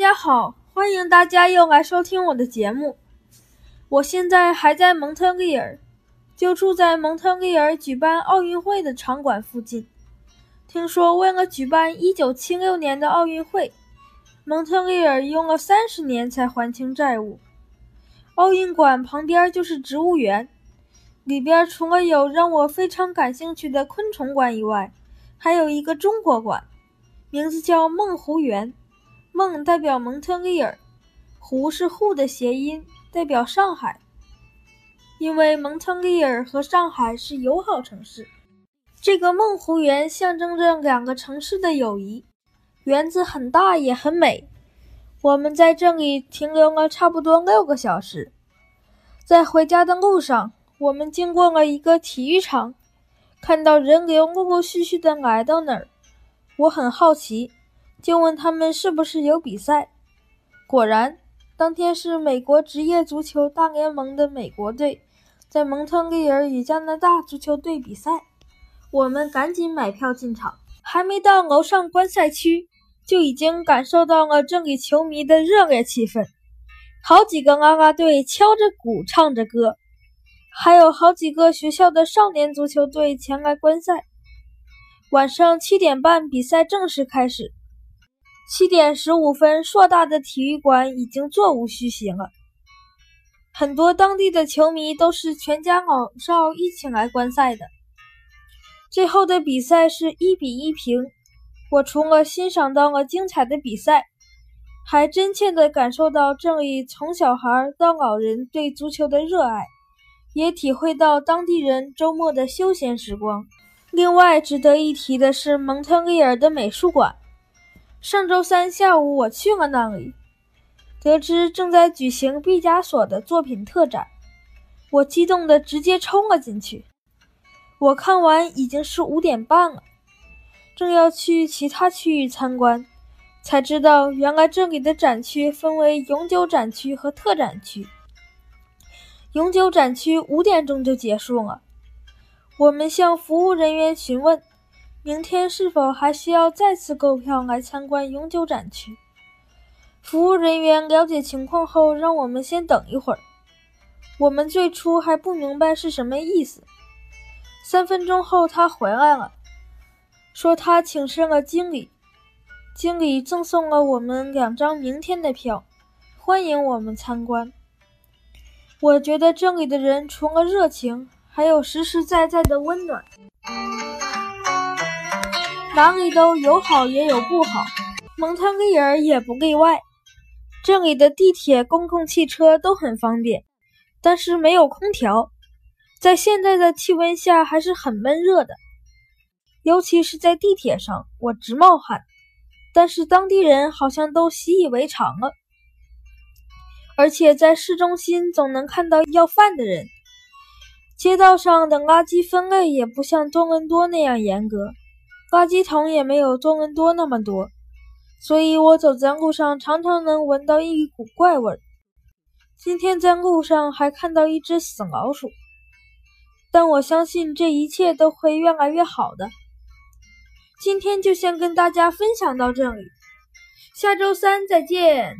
大家好，欢迎大家又来收听我的节目。我现在还在蒙特利尔，就住在蒙特利尔举办奥运会的场馆附近。听说为了举办1976年的奥运会，蒙特利尔用了三十年才还清债务。奥运馆旁边就是植物园，里边除了有让我非常感兴趣的昆虫馆以外，还有一个中国馆，名字叫梦湖园。梦代表蒙特利尔，湖是沪的谐音，代表上海。因为蒙特利尔和上海是友好城市，这个梦湖园象征着两个城市的友谊。园子很大也很美，我们在这里停留了差不多六个小时。在回家的路上，我们经过了一个体育场，看到人流陆陆续续的来到那儿，我很好奇。就问他们是不是有比赛，果然，当天是美国职业足球大联盟的美国队在蒙特利尔与加拿大足球队比赛。我们赶紧买票进场，还没到楼上观赛区，就已经感受到了这里球迷的热烈气氛。好几个啦啦队敲着鼓唱着歌，还有好几个学校的少年足球队前来观赛。晚上七点半，比赛正式开始。七点十五分，硕大的体育馆已经座无虚席了。很多当地的球迷都是全家老少一起来观赛的。最后的比赛是一比一平。我除了欣赏到了精彩的比赛，还真切地感受到这里从小孩到老人对足球的热爱，也体会到当地人周末的休闲时光。另外值得一提的是蒙特利尔的美术馆。上周三下午，我去了那里，得知正在举行毕加索的作品特展，我激动的直接冲了进去。我看完已经是五点半了，正要去其他区域参观，才知道原来这里的展区分为永久展区和特展区。永久展区五点钟就结束了，我们向服务人员询问。明天是否还需要再次购票来参观永久展区？服务人员了解情况后，让我们先等一会儿。我们最初还不明白是什么意思。三分钟后，他回来了，说他请示了经理，经理赠送了我们两张明天的票，欢迎我们参观。我觉得这里的人除了热情，还有实实在在的温暖。哪里都有好也有不好，蒙特利尔也不例外。这里的地铁、公共汽车都很方便，但是没有空调，在现在的气温下还是很闷热的。尤其是在地铁上，我直冒汗。但是当地人好像都习以为常了。而且在市中心总能看到要饭的人，街道上的垃圾分类也不像多伦多那样严格。垃圾桶也没有多伦多那么多，所以我走在路上常常能闻到一股怪味儿。今天在路上还看到一只死老鼠，但我相信这一切都会越来越好的。今天就先跟大家分享到这里，下周三再见。